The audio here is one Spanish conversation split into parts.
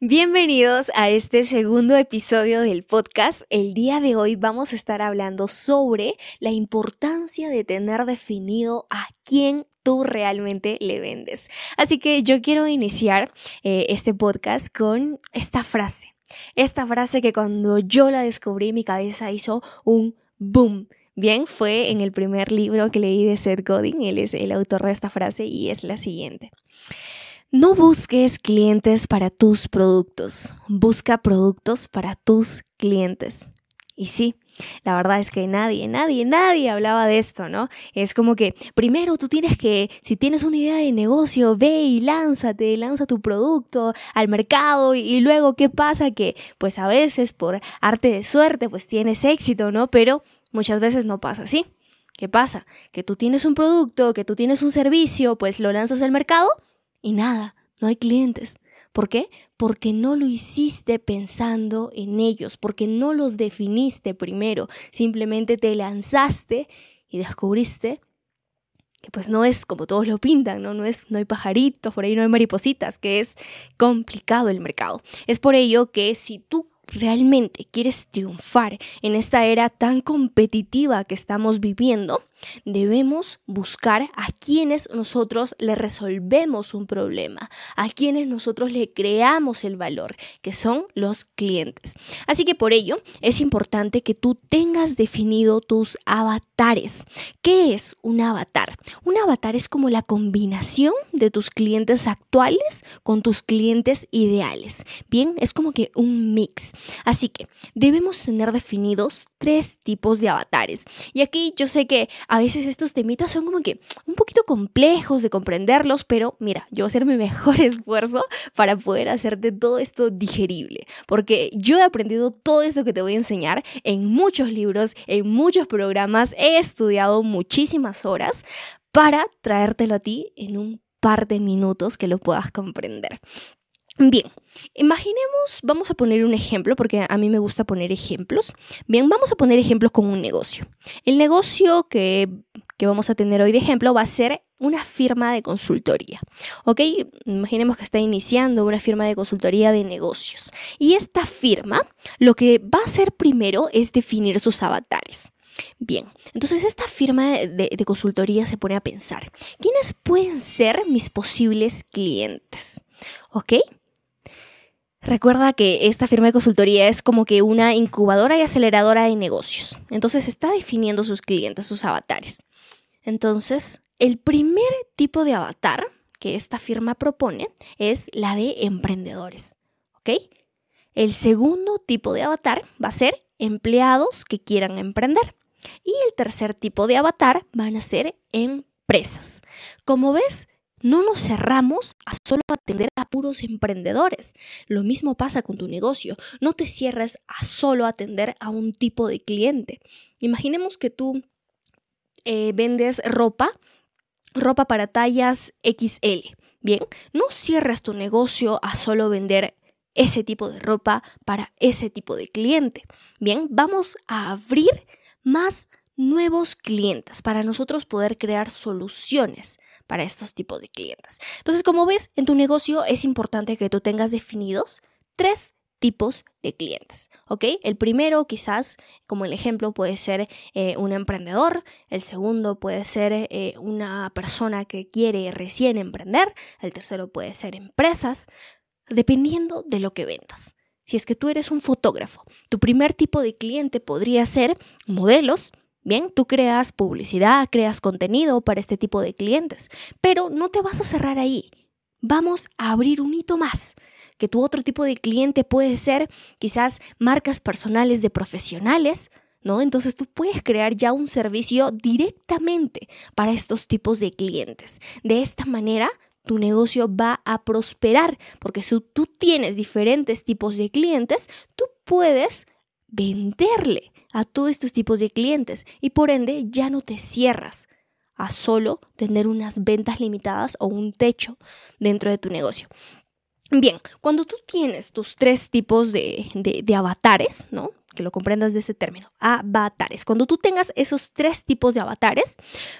Bienvenidos a este segundo episodio del podcast. El día de hoy vamos a estar hablando sobre la importancia de tener definido a quién tú realmente le vendes. Así que yo quiero iniciar eh, este podcast con esta frase. Esta frase que cuando yo la descubrí mi cabeza hizo un boom. Bien, fue en el primer libro que leí de Seth Godin, él es el autor de esta frase y es la siguiente. No busques clientes para tus productos, busca productos para tus clientes. Y sí, la verdad es que nadie, nadie, nadie hablaba de esto, ¿no? Es como que primero tú tienes que, si tienes una idea de negocio, ve y lánzate, lanza tu producto al mercado y, luego, ¿qué pasa? Que pues a veces por arte de suerte pues tienes éxito, ¿no? Pero muchas veces no pasa así. ¿Qué pasa? Que tú tienes un producto, que tú tienes un servicio, pues lo lanzas al mercado y nada, no hay clientes. ¿Por qué? Porque no lo hiciste pensando en ellos, porque no los definiste primero, simplemente te lanzaste y descubriste que pues no es como todos lo pintan, ¿no? No, es, no hay pajaritos, por ahí no hay maripositas, que es complicado el mercado. Es por ello que si tú realmente quieres triunfar en esta era tan competitiva que estamos viviendo, debemos buscar a quienes nosotros le resolvemos un problema, a quienes nosotros le creamos el valor, que son los clientes. Así que por ello es importante que tú tengas definido tus avatares. ¿Qué es un avatar? Un avatar es como la combinación de tus clientes actuales con tus clientes ideales. Bien, es como que un mix. Así que debemos tener definidos tres tipos de avatares. Y aquí yo sé que a veces estos temitas son como que un poquito complejos de comprenderlos, pero mira, yo voy a hacer mi mejor esfuerzo para poder hacerte todo esto digerible, porque yo he aprendido todo esto que te voy a enseñar en muchos libros, en muchos programas, he estudiado muchísimas horas para traértelo a ti en un par de minutos que lo puedas comprender. Bien, imaginemos, vamos a poner un ejemplo, porque a mí me gusta poner ejemplos. Bien, vamos a poner ejemplos con un negocio. El negocio que, que vamos a tener hoy de ejemplo va a ser una firma de consultoría. ¿Ok? Imaginemos que está iniciando una firma de consultoría de negocios. Y esta firma lo que va a hacer primero es definir sus avatares. Bien, entonces esta firma de, de, consultoría se pone a pensar, ¿quiénes pueden ser mis posibles clientes? ¿Ok? Recuerda que esta firma de consultoría es como que una incubadora y aceleradora de negocios. Entonces está definiendo sus clientes, sus avatares. Entonces, el primer tipo de avatar que esta firma propone es la de emprendedores. ¿Ok? El segundo tipo de avatar va a ser empleados que quieran emprender. Y el tercer tipo de avatar van a ser empresas. Como ves, no nos cerramos a solo atender a puros emprendedores. Lo mismo pasa con tu negocio. No te cierres a solo atender a un tipo de cliente. Imaginemos que tú eh, vendes ropa, ropa para tallas XL. Bien, no cierres tu negocio a solo vender ese tipo de ropa para ese tipo de cliente. Bien, vamos a abrir más nuevos clientes para nosotros poder crear soluciones para estos tipos de clientes. Entonces, como ves, en tu negocio es importante que tú tengas definidos tres tipos de clientes, ¿ok? El primero quizás, como el ejemplo, puede ser eh, un emprendedor, el segundo puede ser eh, una persona que quiere recién emprender, el tercero puede ser empresas, dependiendo de lo que vendas. Si es que tú eres un fotógrafo, tu primer tipo de cliente podría ser modelos, Bien, tú creas publicidad, creas contenido para este tipo de clientes, pero no te vas a cerrar ahí. Vamos a abrir un hito más, que tu otro tipo de cliente puede ser quizás marcas personales de profesionales, ¿no? Entonces tú puedes crear ya un servicio directamente para estos tipos de clientes. De esta manera, tu negocio va a prosperar, porque si tú tienes diferentes tipos de clientes, tú puedes venderle a todos estos tipos de clientes y por ende ya no te cierras a solo tener unas ventas limitadas o un techo dentro de tu negocio. Bien, cuando tú tienes tus tres tipos de, de, avatares, ¿no? Que lo comprendas de ese término, avatares. Cuando tú tengas esos tres tipos de avatares,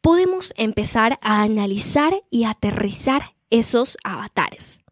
podemos empezar a analizar y aterrizar esos avatares.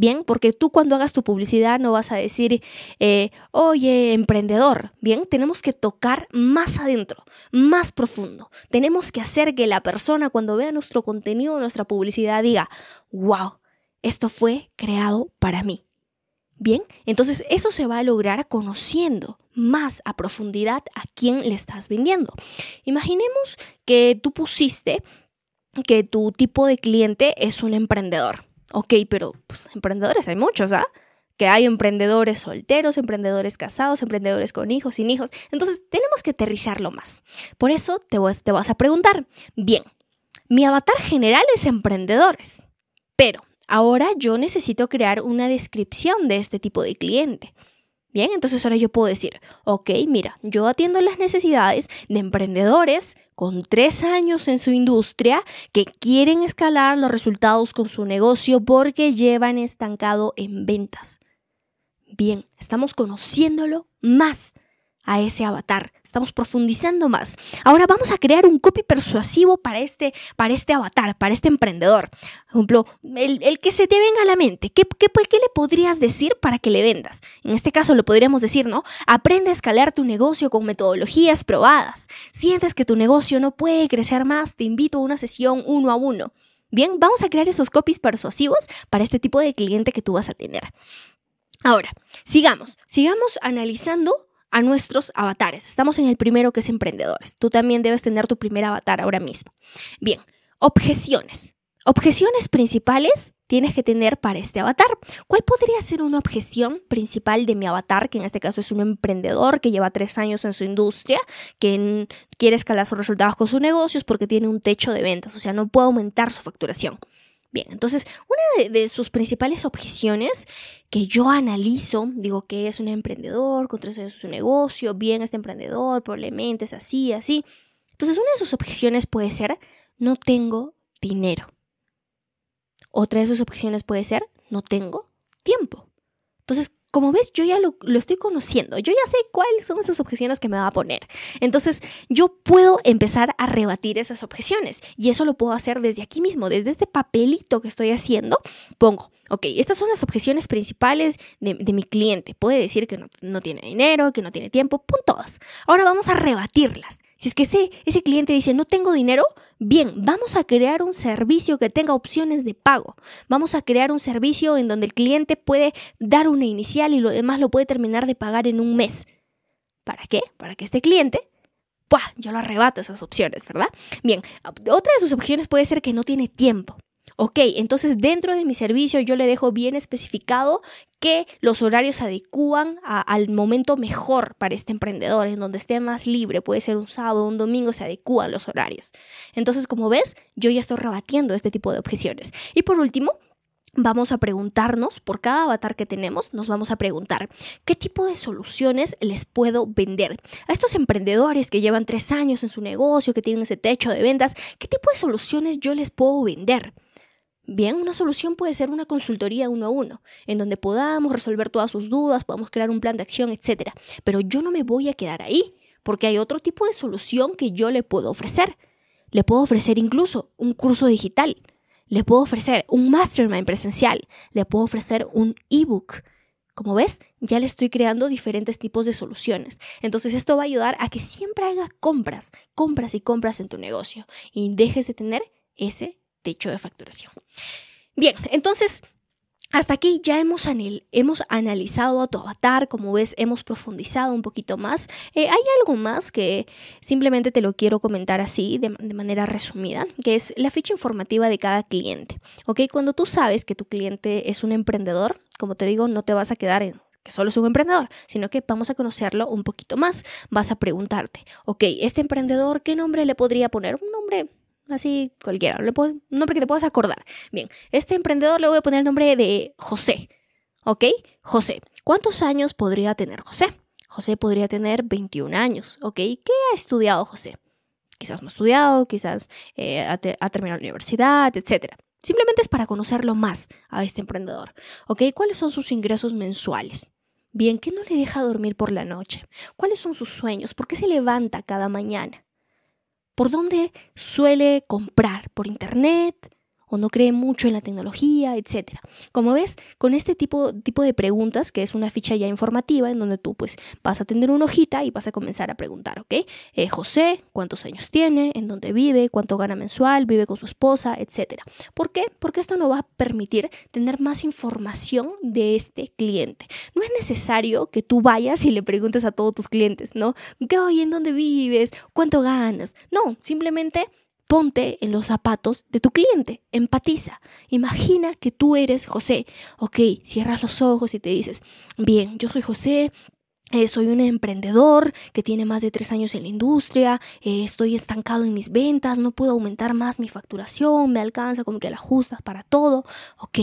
Bien, porque tú cuando hagas tu publicidad no vas a decir, eh, oye, emprendedor. Bien, tenemos que tocar más adentro, más profundo. Tenemos que hacer que la persona cuando vea nuestro contenido, nuestra publicidad, diga, wow, esto fue creado para mí. Bien, entonces eso se va a lograr conociendo más a profundidad a quién le estás vendiendo. Imaginemos que tú pusiste que tu tipo de cliente es un emprendedor. Ok, pero pues, emprendedores hay muchos, ¿ah? Que hay emprendedores solteros, emprendedores casados, emprendedores con hijos, sin hijos. Entonces tenemos que aterrizarlo más. Por eso te vas, te vas a preguntar, bien, mi avatar general es emprendedores, pero ahora yo necesito crear una descripción de este tipo de cliente. Bien, entonces ahora yo puedo decir, ok, mira, yo atiendo las necesidades de emprendedores con tres años en su industria que quieren escalar los resultados con su negocio porque llevan estancado en ventas. Bien, estamos conociéndolo más a ese avatar. Estamos profundizando más. Ahora vamos a crear un copy persuasivo para este, para este avatar, para este emprendedor. Por ejemplo, el, que se te venga a la mente. ¿Qué, qué, ¿Qué, le podrías decir para que le vendas? En este caso lo podríamos decir, ¿no? Aprende a escalar tu negocio con metodologías probadas. Sientes que tu negocio no puede crecer más, te invito a una sesión uno a uno. Bien, vamos a crear esos copies persuasivos para este tipo de cliente que tú vas a tener. Ahora, sigamos, sigamos analizando a nuestros avatares. Estamos en el primero que es emprendedores. Tú también debes tener tu primer avatar ahora mismo. Bien, objeciones. Objeciones principales tienes que tener para este avatar. ¿Cuál podría ser una objeción principal de mi avatar, que en este caso es un emprendedor que lleva tres años en su industria, que quiere escalar sus resultados con sus negocios porque tiene un techo de ventas, o sea, no puede aumentar su facturación? Bien, entonces una de, sus principales objeciones que yo analizo, digo que es un emprendedor con tres años su negocio, bien este emprendedor, probablemente es así, así. Entonces una de sus objeciones puede ser, no tengo dinero. Otra de sus objeciones puede ser, no tengo tiempo. Entonces, como ves, yo ya lo, estoy conociendo, yo ya sé cuáles son esas objeciones que me va a poner. Entonces, yo puedo empezar a rebatir esas objeciones y eso lo puedo hacer desde aquí mismo, desde este papelito que estoy haciendo, pongo, ok, estas son las objeciones principales de, mi cliente. Puede decir que no, tiene dinero, que no tiene tiempo, pon todas. Ahora vamos a rebatirlas. Si es que ese, cliente dice, no tengo dinero, bien, vamos a crear un servicio que tenga opciones de pago. Vamos a crear un servicio en donde el cliente puede dar una inicial y lo demás lo puede terminar de pagar en un mes. ¿Para qué? Para que este cliente ¡Puah! Yo lo arrebato esas opciones, ¿verdad? Bien, otra de sus opciones puede ser que no tiene tiempo. Ok, entonces dentro de mi servicio yo le dejo bien especificado que los horarios se adecúan al momento mejor para este emprendedor, en donde esté más libre, puede ser un sábado, un domingo, se adecúan los horarios. Entonces, como ves, yo ya estoy rebatiendo este tipo de objeciones. Y por último, vamos a preguntarnos, por cada avatar que tenemos, nos vamos a preguntar qué tipo de soluciones les puedo vender. A estos emprendedores que llevan tres años en su negocio, que tienen ese techo de ventas, ¿qué tipo de soluciones yo les puedo vender? Bien, una solución puede ser una consultoría uno a uno, en donde podamos resolver todas sus dudas, podamos crear un plan de acción, etc. Pero yo no me voy a quedar ahí, porque hay otro tipo de solución que yo le puedo ofrecer. Le puedo ofrecer incluso un curso digital, le puedo ofrecer un mastermind presencial, le puedo ofrecer un ebook. Como ves, ya le estoy creando diferentes tipos de soluciones. Entonces esto va a ayudar a que siempre haga compras, compras y compras en tu negocio y dejes de tener ese techo de facturación. Bien, entonces hasta aquí ya hemos, hemos, analizado a tu avatar, como ves, hemos profundizado un poquito más. Eh, hay algo más que simplemente te lo quiero comentar así, de, manera resumida, que es la ficha informativa de cada cliente. ¿Ok? Cuando tú sabes que tu cliente es un emprendedor, como te digo, no te vas a quedar en que solo es un emprendedor, sino que vamos a conocerlo un poquito más. Vas a preguntarte, ok, este emprendedor, ¿qué nombre le podría poner? Un nombre así cualquiera, un nombre que te puedas acordar. Bien, este emprendedor le voy a poner el nombre de José, ¿ok? José, ¿cuántos años podría tener José? José podría tener 21 años, ¿ok? ¿Qué ha estudiado José? Quizás no ha estudiado, quizás eh, ha, ha, terminado la universidad, etc. Simplemente es para conocerlo más a este emprendedor, ¿ok? ¿Cuáles son sus ingresos mensuales? Bien, ¿qué no le deja dormir por la noche? ¿Cuáles son sus sueños? ¿Por qué se levanta cada mañana? ¿Por dónde suele comprar? ¿Por internet? O no cree mucho en la tecnología, etc. Como ves, con este tipo, tipo de preguntas, que es una ficha ya informativa en donde tú pues vas a tener una hojita y vas a comenzar a preguntar, ¿ok? Eh, José, ¿cuántos años tiene? ¿En dónde vive? ¿Cuánto gana mensual? ¿Vive con su esposa? Etcétera. ¿Por qué? Porque esto nos va a permitir tener más información de este cliente. No es necesario que tú vayas y le preguntes a todos tus clientes, ¿no? ¿Qué hoy? ¿En dónde vives? ¿Cuánto ganas? No, simplemente ponte en los zapatos de tu cliente, empatiza. Imagina que tú eres José. Ok, cierras los ojos y te dices, bien, yo soy José, eh, soy un emprendedor que tiene más de tres años en la industria, eh, estoy estancado en mis ventas, no puedo aumentar más mi facturación, me alcanza como que la ajustas para todo. Ok,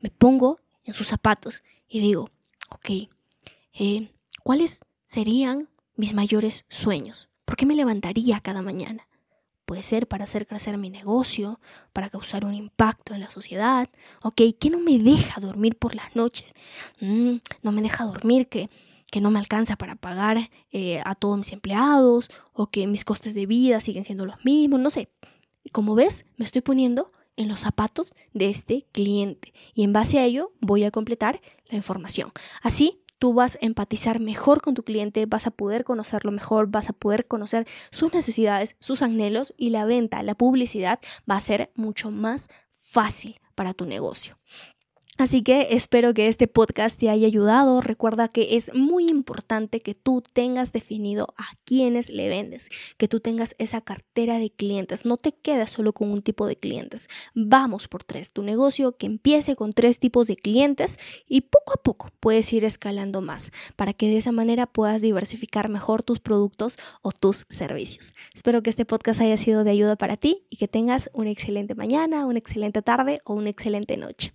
me pongo en sus zapatos y digo, ok, eh, ¿cuáles serían mis mayores sueños? ¿Por qué me levantaría cada mañana? Puede ser para hacer crecer mi negocio, para causar un impacto en la sociedad. Ok, ¿qué no me deja dormir por las noches? Mm, no me deja dormir que, que no me alcanza para pagar eh, a todos mis empleados o que mis costes de vida siguen siendo los mismos, no sé. Como ves, me estoy poniendo en los zapatos de este cliente y en base a ello voy a completar la información. Así tú vas a empatizar mejor con tu cliente, vas a poder conocerlo mejor, vas a poder conocer sus necesidades, sus anhelos y la venta, la publicidad va a ser mucho más fácil para tu negocio. Así que espero que este podcast te haya ayudado. Recuerda que es muy importante que tú tengas definido a quiénes le vendes, que tú tengas esa cartera de clientes. No te quedes solo con un tipo de clientes. Vamos por tres. Tu negocio que empiece con tres tipos de clientes y poco a poco puedes ir escalando más para que de esa manera puedas diversificar mejor tus productos o tus servicios. Espero que este podcast haya sido de ayuda para ti y que tengas una excelente mañana, una excelente tarde o una excelente noche.